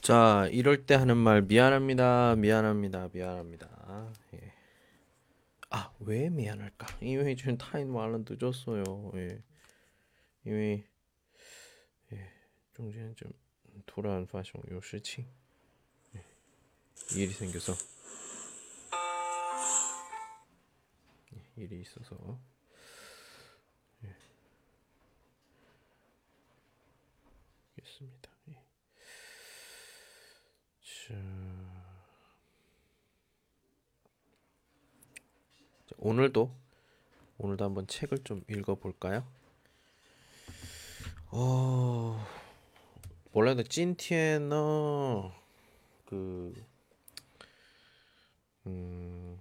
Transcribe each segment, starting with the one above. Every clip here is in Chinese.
자, 이럴 때 하는 말 미안합니다. 미안합니다. 미안합니다. 예. 아, 왜 미안할까? 이미 지금 타인 말은 늦었어요. 예. 이미 예. 중간에 좀 돌아온 파송 요事情 예. 일이 생겨서 예, 일이 있어서 예. 알겠습니다. 오늘도 오늘도 한번 책을 좀 읽어볼까요? 어 원래는 찐티에너 그 음.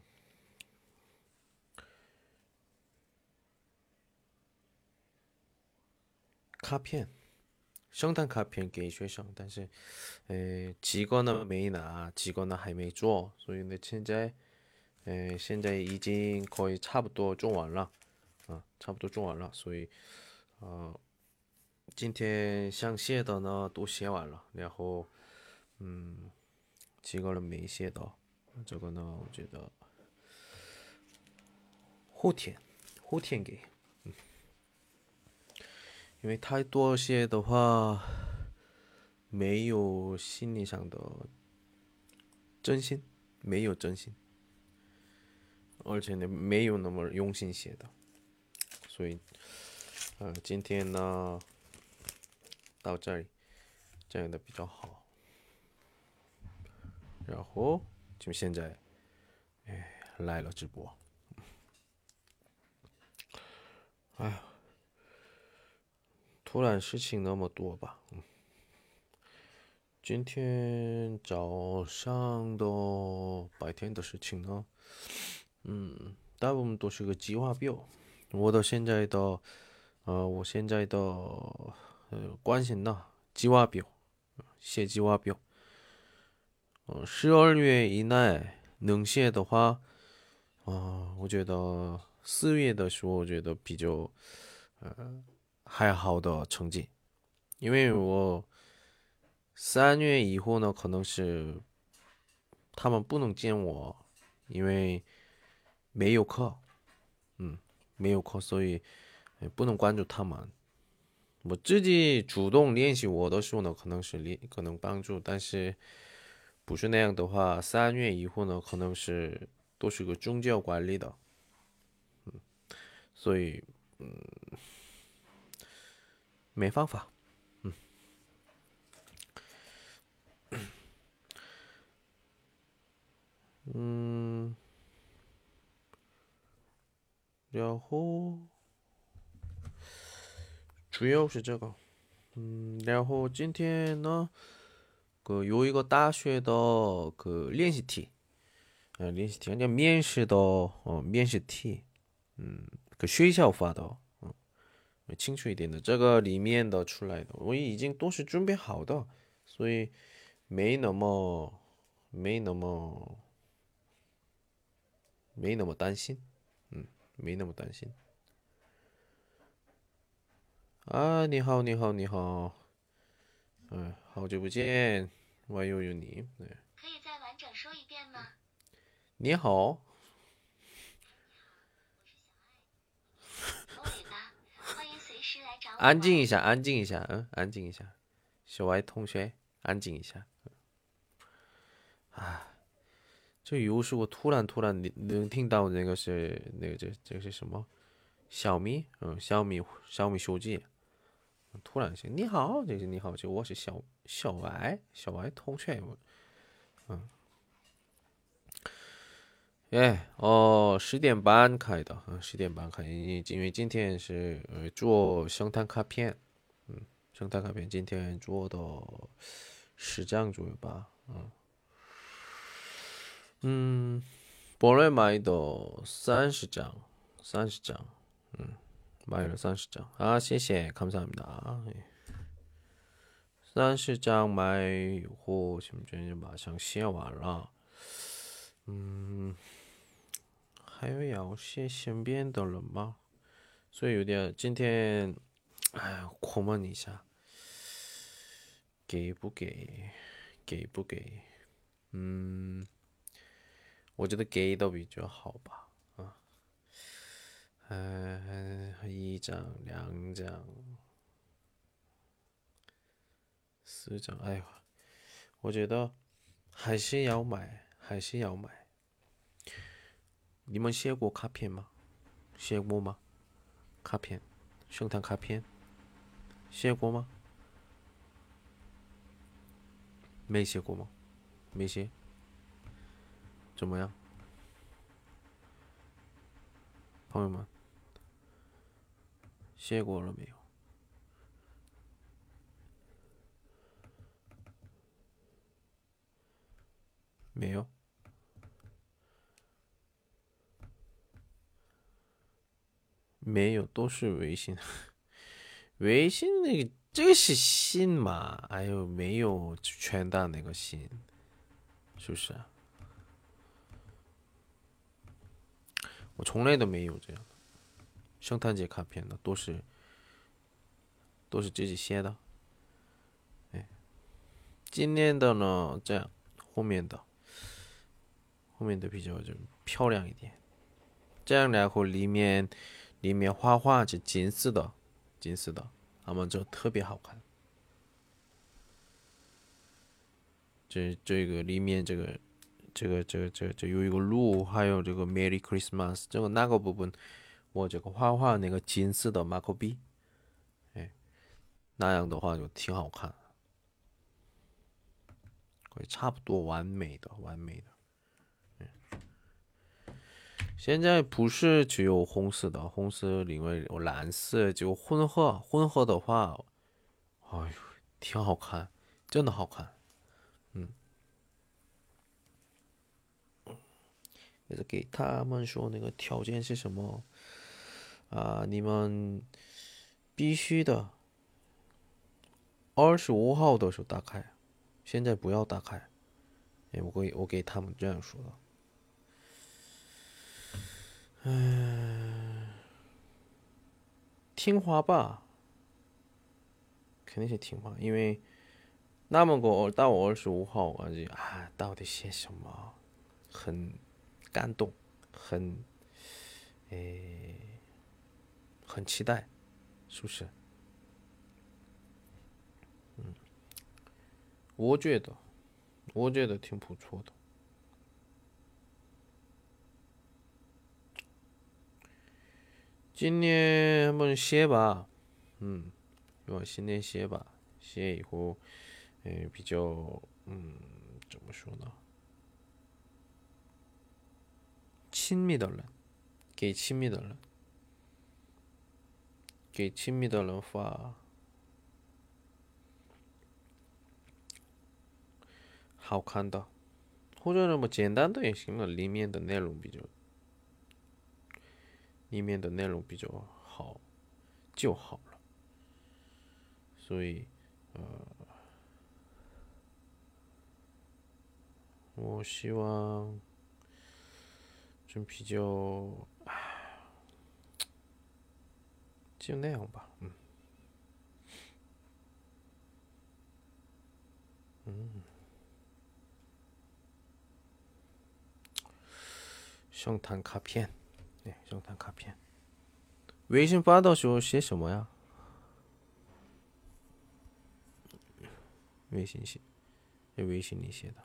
카피엔 圣诞卡片给学生，但是，呃，几个呢没拿，几个呢还没做，所以呢，现在，呃，现在已经可以差不多做完了，啊，差不多做完了，所以，呃，今天想写的呢都写完了，然后，嗯，几个人没写到，这个呢，我觉得后天，后天给。因为太多些的话，没有心理上的真心，没有真心，而且呢，没有那么用心写的，所以，呃，今天呢，到这里，这样的比较好。然后就现在，哎，来了直播，哎呀。突然事情那么多吧，嗯，今天早上的白天的事情呢，嗯，大部分都是个计划表。我到现在的，呃，我现在的呃关心的计划表，写计划表。嗯，十二月以内能写的话，啊，我觉得四月的时候，我觉得比较，呃。还好的成绩，因为我三月以后呢，可能是他们不能见我，因为没有课，嗯，没有课，所以不能关注他们。我自己主动练习我的时候呢，可能是练，可能帮助，但是不是那样的话，三月以后呢，可能是都是个宗教管理的，嗯，所以，嗯。没方法，嗯，嗯，然后主要是这个，嗯，然后今天呢，个有一个大学的个练习题，啊，练习题叫面试的哦，面试题，嗯，个学校发的。清楚一点的，这个里面的出来的，我已经都是准备好的，所以没那么没那么没那么担心，嗯，没那么担心。啊，你好，你好，你好，嗯，好久不见，我又有你，可以再完整说一遍吗？你好。安静一下，安静一下，嗯，安静一下，小歪同学，安静一下。啊，这有时我突然突然能能听到那个是那个这这是什么？小米，嗯，小米小米手机，突然间你好，这是你好，就我是小小歪小歪同学，嗯。哎，哦，十点半开的，嗯，十点半开，因因为今天是呃做圣诞卡片，嗯，圣诞卡片今天做的十张左右吧，嗯，嗯，本来买的三十张，三十张，嗯，买了三十张，啊，谢谢，감사합니 다， 三十张买以后，现在就马上写完了，嗯。 还有要写身边的人吗？所以有点今天，哎，苦闷一下，给不给？给不给？嗯，我觉得给的比较好吧。啊，嗯，一张、两张、四张，哎呦，我觉得还是要买，还是要买。你们写过卡片吗？写过吗？卡片，圣诞卡片，写过吗？没写过吗？没写。怎么样，朋友们？写过了没有？没有。没有，都是微信。微信那个，这个是信嘛？哎呦，没有全大那个信，是不是？我从来都没有这样圣诞节卡片的，都是都是自己写的。哎，今年的呢，这样后面的后面的比较就漂亮一点，这样然后里面。里面画画是金色的，金色的，那么就特别好看。这这个里面这个这个这个这这有一个鹿，还有这个 Merry Christmas，这个那个部分我这个画画那个金色的马克笔，哎，那样的话就挺好看，会差不多完美的，完美的。现在不是只有红色的，红色另外有蓝色，就混合。混合的话，哎呦，挺好看，真的好看。嗯，也是给他们说那个条件是什么啊？你们必须的，二十五号的时候打开，现在不要打开。哎，我给我给他们这样说的。嗯，听话吧，肯定是听话，因为那么个到二十五号，我就啊，到底写什么？很感动，很诶，很期待，是不是？嗯，我觉得，我觉得挺不错的。今年한번写吧，嗯，我新年写吧，写以后，诶，比较，嗯，怎么说呢？亲密的人，给亲密的人，给亲密的人发，好看的，或者那么简单的也行了，里面的内容比较。里面的内容比较好就好了，所以，呃，我希望就比较，就那样吧，嗯，嗯，圣诞卡片。圣诞卡片，微信发的时候写什么呀？微信写，在微信里写的，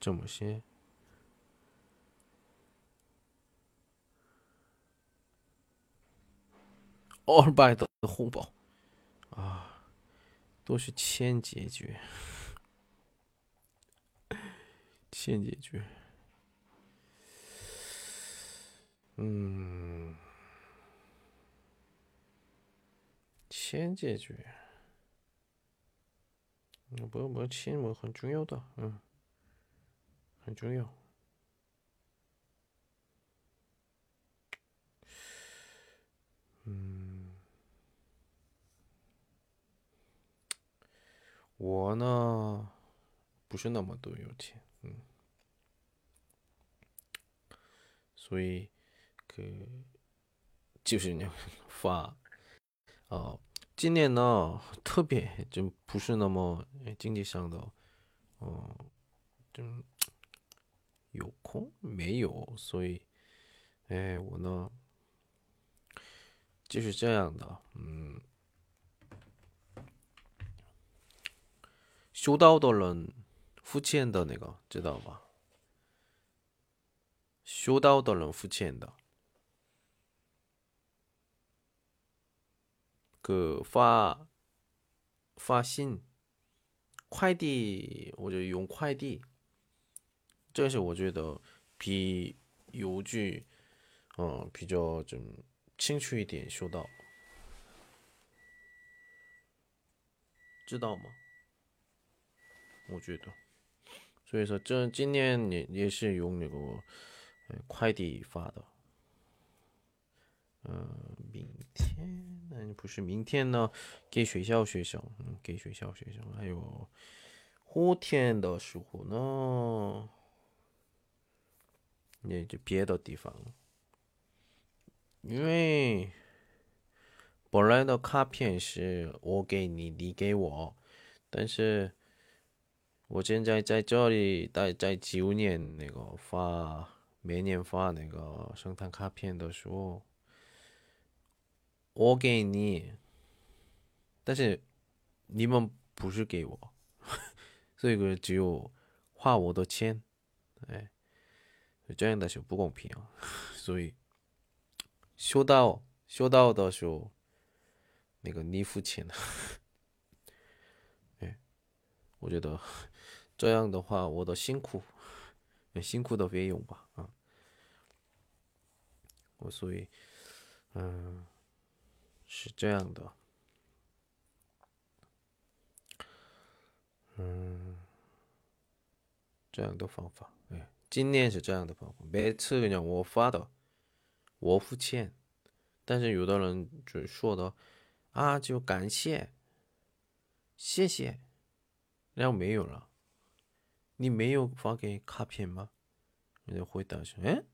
怎么写？二百的红包啊，都是千解决。先解决，嗯，先解决，不不，钱嘛很重要的，嗯，很重要，嗯，我呢，不是那么多有钱。嗯，所以，그就是那发，哦，今年呢特别就不是那么经济上的，嗯，就有空没有，所以，哎，我呢就是这样的，嗯，修道的人付钱的那个知道吧？修道的人付钱的。个发发信快递，我就用快递，这是我觉得比邮局，嗯，比较就清楚一点说到，知道吗？我觉得，所以说这今年也也是用那个快递发的。嗯，明天那不是明天呢？给学校学校，嗯，给学校学校。还有后天的时候呢，也就别的地方。因为本来的卡片是我给你，你给我，但是我现在在这里待在九年那个发每年发那个圣诞卡片的时候。我给你，但是你们不是给我，所以只有花我的钱，哎，这样的就不公平啊！所以修道修道的时候，那个你付钱，哎，我觉得这样的话，我的辛苦辛苦的费用吧，啊，我所以，嗯。是这样的，嗯，这样的方法，哎，今年是这样的方法，每次跟你讲我发的，我付钱，但是有的人就说的，啊，就感谢，谢谢，然后没有了，你没有发给卡片吗？你就回答说，哎，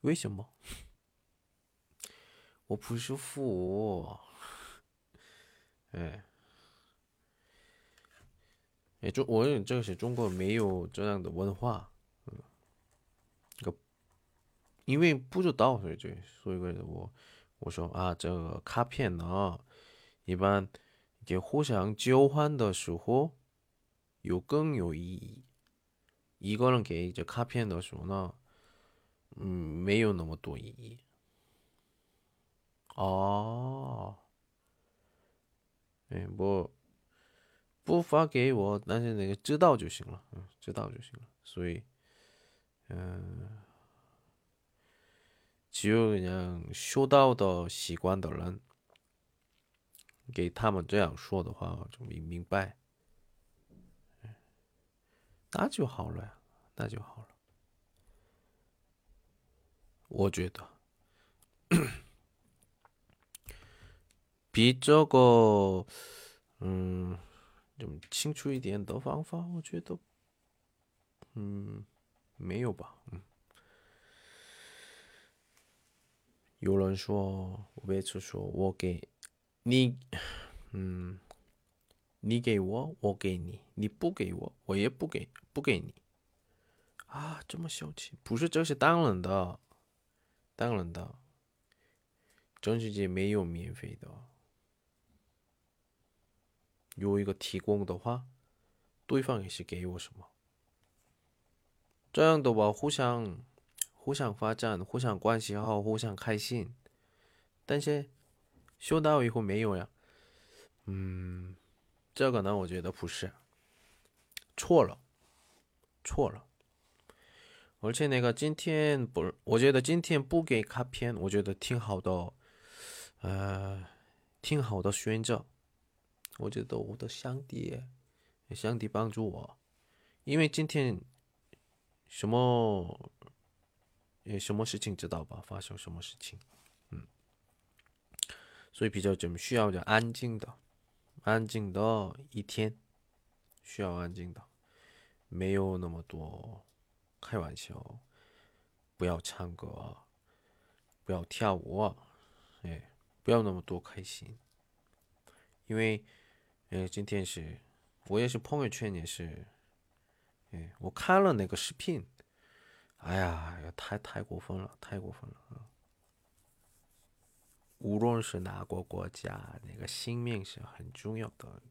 为什么？我不舒服，哎，哎，中我认为这个是中国没有这样的文化，嗯，个因为不知道，所以就所以我我说啊，这个卡片呢，一般给互相交换的时候有更有意义，一个人给这卡片的时候呢，嗯，没有那么多意义。哦，哎，不不发给我，但是那个知道就行了，嗯，知道就行了。所以，嗯，只有그냥修道的习惯的人，给他们这样说的话，就明明白，那就好了呀，那就好了。我觉得。比这个，嗯，좀清楚一点的方法，我觉得，嗯，没有吧，嗯。有人说，我每次说我给你，嗯，你给我，我给你，你不给我，我也不给，不给你。啊，这么小气？不是，这是当然的，当然的，中秋节没有免费的。有一个提供的话，对方也是给我什么，这样的话互相互相发展，互相关系好，互相开心。但是修到以后没有呀，嗯，这个呢，我觉得不是，错了，错了。而且那个今天不，我觉得今天不给卡片，我觉得挺好的，呃，挺好的选择。我觉得我的上帝，上帝帮助我，因为今天什么，什么事情知道吧？发生什么事情？嗯，所以比较怎么需要点安静的，安静的一天，需要安静的，没有那么多开玩笑，不要唱歌，不要跳舞，哎，不要那么多开心，因为，呃，今天是，我也是朋友圈也是，哎，我看了那个视频，哎呀，太太过分了，太过分了啊！无论是哪个国家，那个性命是很重要的，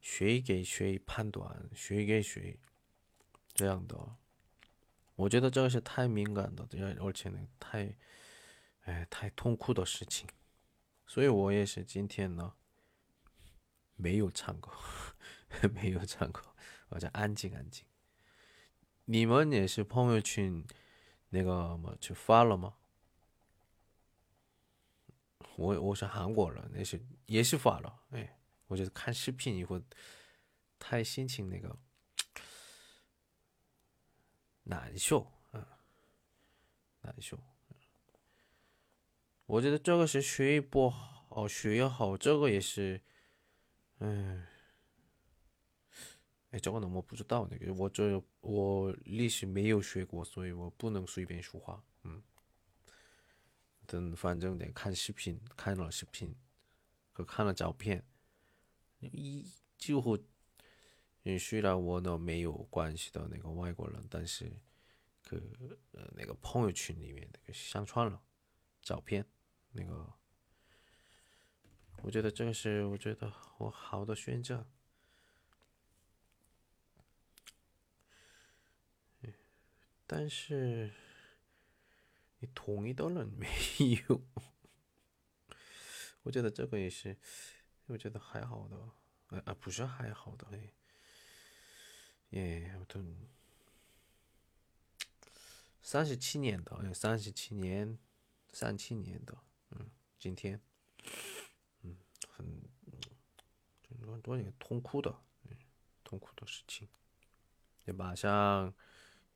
谁给谁判断，谁给谁这样的。我觉得这个是太敏感的，而且呢，太，哎，太痛苦的事情，所以我也是今天呢，没有唱歌，没有唱歌，我就安静安静。你们也是朋友圈那个么去发了吗？我我是韩国人，那是也是发了，哎，我觉得看视频以后，太心情那个。难受，嗯，难受。我觉得这个是学业不好，学业好，这个也是，嗯，哎，这个呢我不知道那个，我这我历史没有学过，所以我不能随便说话，等反正得看视频，看了视频可看了照片，一几乎。嗯，虽然我呢没有关系的那个外国人，但是，可呃那个朋友圈里面那个上传了照片，那个，我觉得这个是我觉得我好的选择，但是你同意的人没有，我觉得这个也是，我觉得还好的，呃啊不是还好的哎。 예, 아무튼 37年的, 37年, 37年的, 음, 今天, 음, 很多痛苦的,痛苦的事情.马上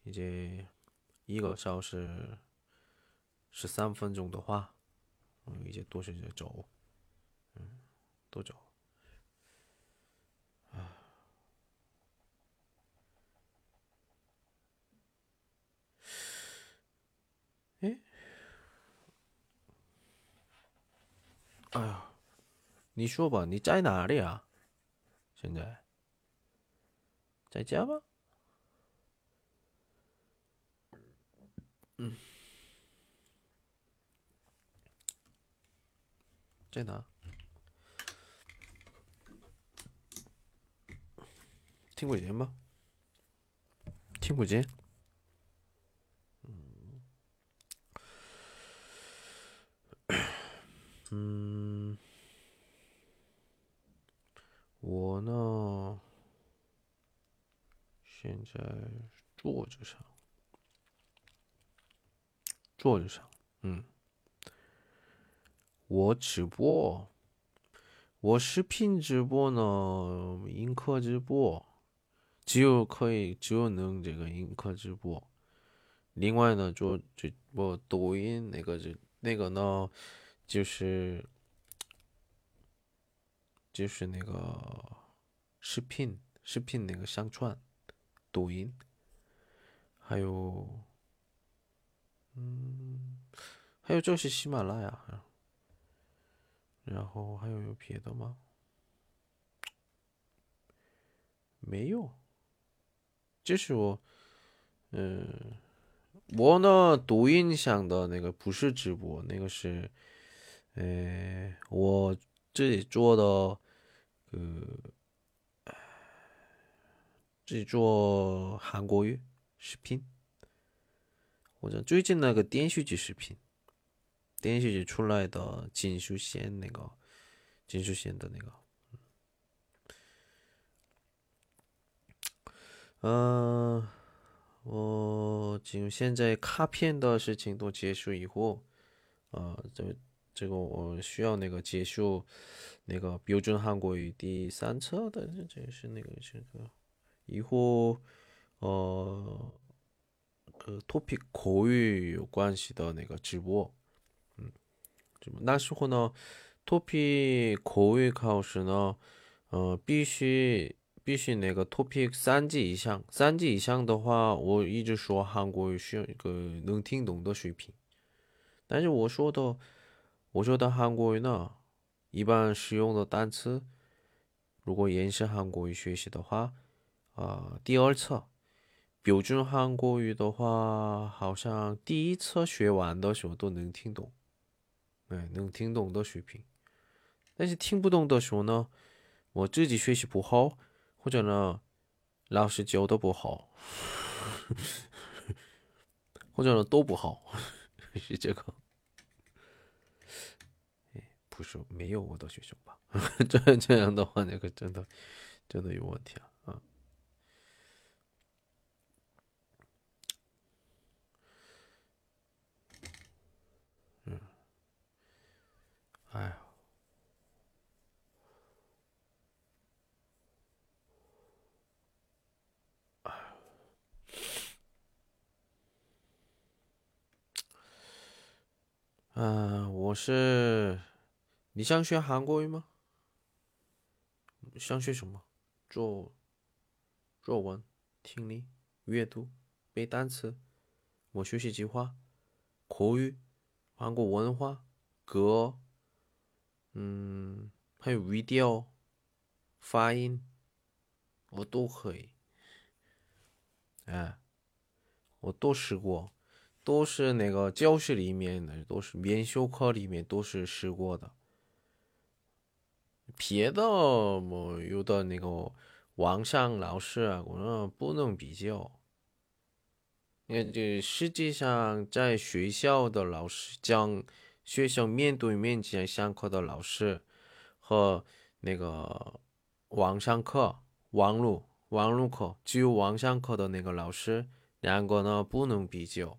이제 一个小 时13分钟的话,一些多选择走，嗯，都走。哎呀，你说吧，你在哪里啊？现在在家吗？嗯，在哪？听不见吗？听不见。嗯，我呢，现在坐着上，坐着上，嗯，我直播，我视频直播呢，映客直播，只有可以，只有能这个映客直播，另外呢，做直播抖音那个是那个呢。就是，就是那个视频，视频那个上传，抖音，还有，嗯，还有就是喜马拉雅，然后还有别的吗？没有，就是我，嗯，我呢，抖音上的那个不是直播，那个是。诶，我自己做的，呃，自己做韩国语视频，或者最近那个电视剧视频，电视剧出来的金秀贤那个，金秀贤的那个，嗯，我就现在卡片的事情都结束以后，啊，这。这个我需要那个结束那个标准韩国语第三册的，这是那个这个以后呃个 topic 口语有关系的那个直播，嗯，那时候呢，topic 口语考试呢，呃，必须必须那个 topic 三级以上，三级以上的话，我一直说韩国语需要一个能听懂的水平。但是我说的我说的韩国语呢，一般使用的单词，如果延伸韩国语学习的话，啊，第二册。标准韩国语的话，好像第一册学完的时候都能听懂，哎，能听懂的水平。但是听不懂的时候呢，我自己学习不好，或者呢，老师教的不好，或者呢都不好，是这个。不是没有我的学生吧？这这样的话，那个真的真的有问题啊嗯，我是你想学韩国语吗？想学什么？作作文、听力、阅读、背单词、我学习计划、口语、韩国文化、歌，嗯，还有 video 发音，我都可以。哎，我都试过。都是那个教室里面的，都是免修课里面都是试过的。别的么有的那个网上老师啊，我说不能比较。那这实际上在学校的老师讲，学校面对面讲上课的老师和那个网上课、网络网络课只有网上课的那个老师，两个呢不能比较。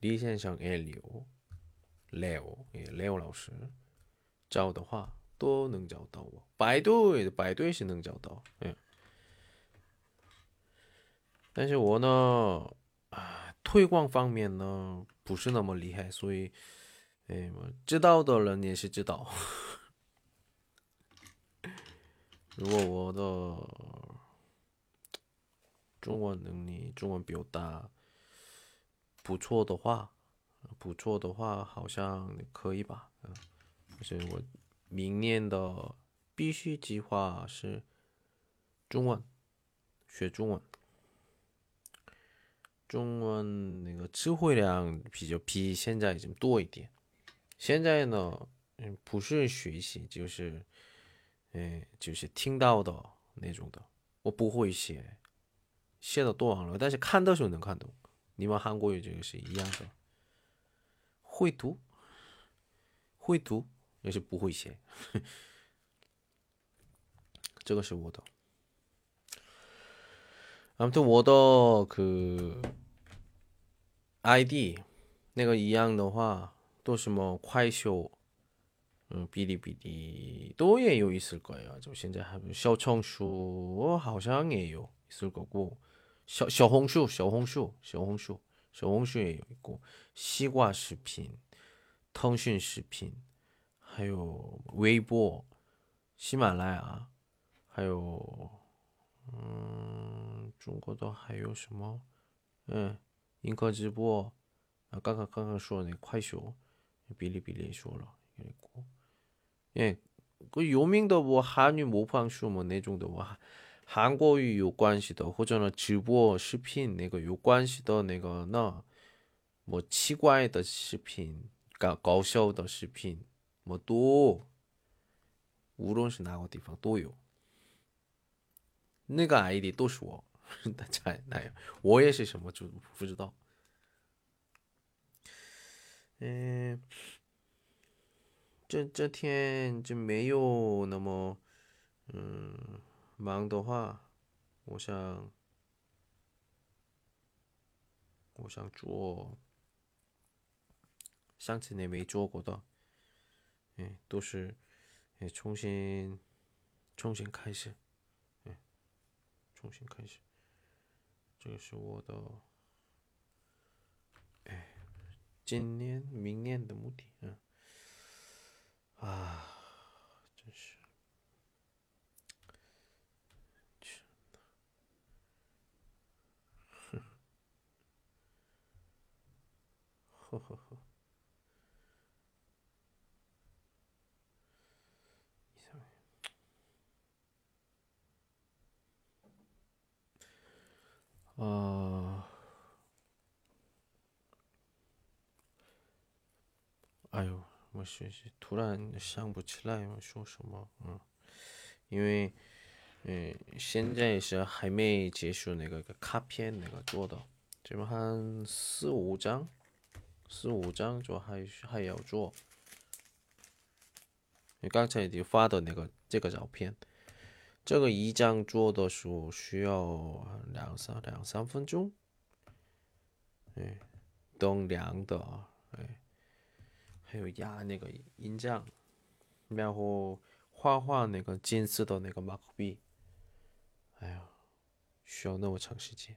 李先生也留，Leo 也 Leo 老师找的话都能找到我，百度百度是能找到，嗯。但是我呢，啊，推广方面呢不是那么厉害，所以，哎，知道的人也是知道。如果我的中文能力、中文表达。不错的话，不错的话，好像可以吧？嗯，所以我明年的必须计划是中文，学中文，中文那个词汇量比较比现在已经多一点。现在呢，嗯，不是学习，就是，嗯，就是听到的那种的。我不会写，写的多了，但是看的时候能看懂。你们韩国语这个是一样的，会读，会读，也是不会写，这个是我的。아무튼워더그 ID那个一样的话，都什么快手，嗯，哔哩哔哩都也有있을거예요就现在还有小红书，好像也有있을거고 小小红书，小红书，小红书，小红书也有一个西瓜视频、腾讯视频，还有微博、喜马拉雅，还有嗯，中国的还有什么？嗯，映客直播啊，刚刚刚刚说的那快手、哔哩哔哩说了有一个，哎，个有名的我韩语模仿书嘛那种的我。韩国语有关系的，或者呢直播视频那个有关系的那个呢，么奇怪的视频、搞搞笑的视频，么多，无论是哪个地方都有。那个 ID 都是我，大家那样，我也是什么就不知道。嗯，这这天就没有那么，嗯。忙的话，我想，我想做上次你没做过的，哎，都是哎重新重新开始，哎，重新开始，这个是我的哎今年明年的目的，啊，真是。呵呵呵。啊，哎呦，我学习突然想不起来我说什么，嗯，因为，嗯，现在是还没结束那个卡片那个做的，这边还四五张，四五张就还还要做。你刚才你发的那个这个照片。这个一张做的时候需要两三两三分钟，哎，等凉的，哎，还有压那个印章，然后画画那个金色的那个马克笔，哎呀，需要那么长时间，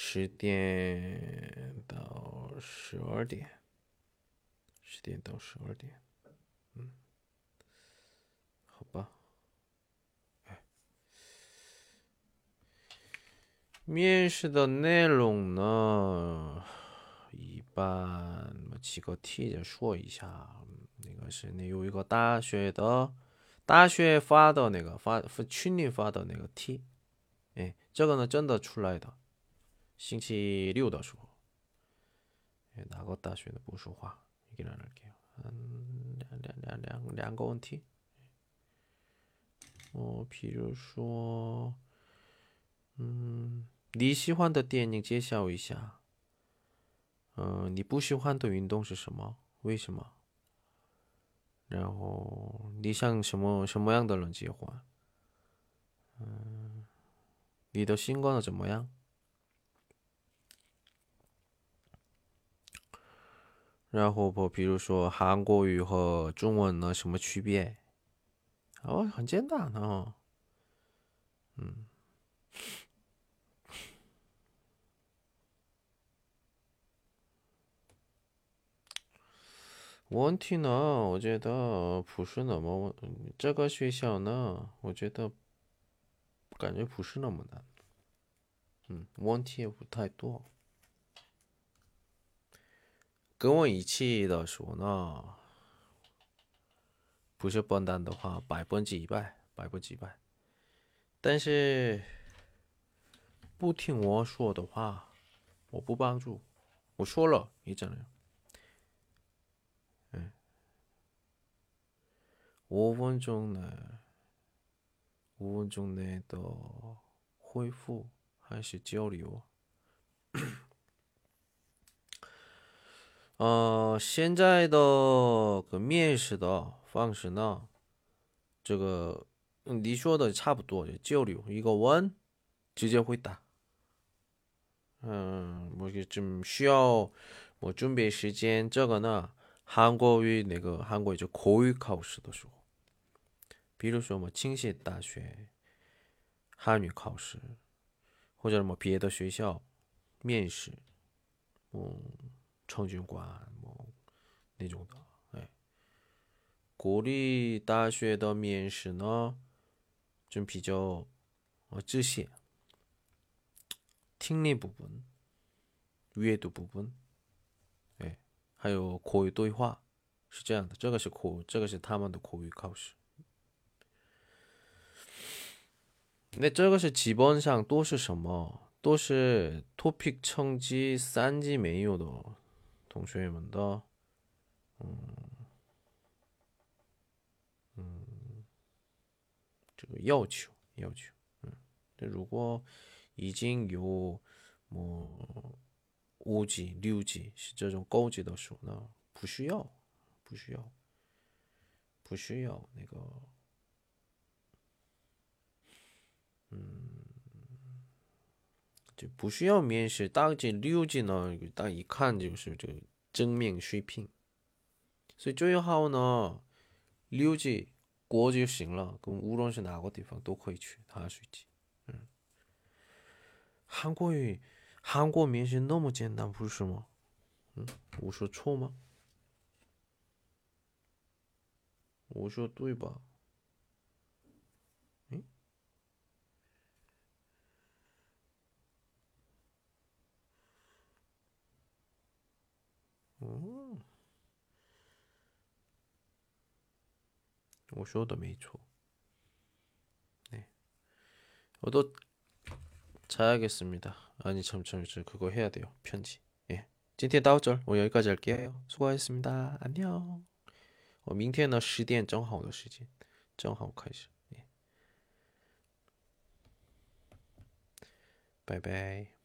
十点到十二点，十点到十二点，嗯。好吧。哎面试的内容呢，一般么几个题就说一下。那个是你有一个大学的，大学发的那个发群里发的那个题，哎，这个呢真的出来的。星期六的时候，哪个大学的不说话？给两两给，嗯，两两两两两个问题。哦，比如说，嗯。你喜欢的电影介绍一下。嗯，你不喜欢的运动是什么？为什么？然后你想什么什么样的人结婚？嗯，你的性格怎么样？然后，比如说韩国语和中文呢，什么区别？哦，很简单哦。嗯。问题呢？我觉得不是那么，这个学校呢，我觉得感觉不是那么难。嗯，问题也不太多。跟我一起的说呢，不是笨蛋的话，百分之一百，百分之一百。但是不听我说的话，我不帮助。我说了，你怎样？五分钟内，五分钟内的回复还是交流？呃，现在的个面试的方式呢？这个你说的差不多，交流一个问，直接回答。嗯，我좀需要我准备时间。这个呢，韩国语那个韩国语就口语考试的时候。比如说么，清溪大学汉语考试，或者什么别的学校面试，嗯，成军官么那种的，哎，国立大学的面试呢，就比较呃这些听力部分、阅读部分，哎，还有口语对话，是这样的，这个是口，这个是他们的口语考试。那这个是基本上都是什么？都是 topic 成绩三级没有的同学们的嗯，嗯这个要求要求，嗯，那如果已经有么五级、六级是这种高级的书，那不需要，不需要，不需要那个，嗯，就不需要面试。大级、六级呢，大一看就是这个正面水平，所以最好呢，六级。过就行了，跟无论是哪个地方都可以去他水机。嗯，韩国语，韩国面试那么简单，不是吗？嗯，我说错吗？我说对吧？ 我说的没错。네 저도 자야겠습니다. 아니 참, 참, 저 그거 해야 돼요. 편지. 예. 今天到这儿我 여기까지 할게요. 수고하셨습니다. 안녕. 어, 明天呢十点正好的时间正好开始 예. 拜拜。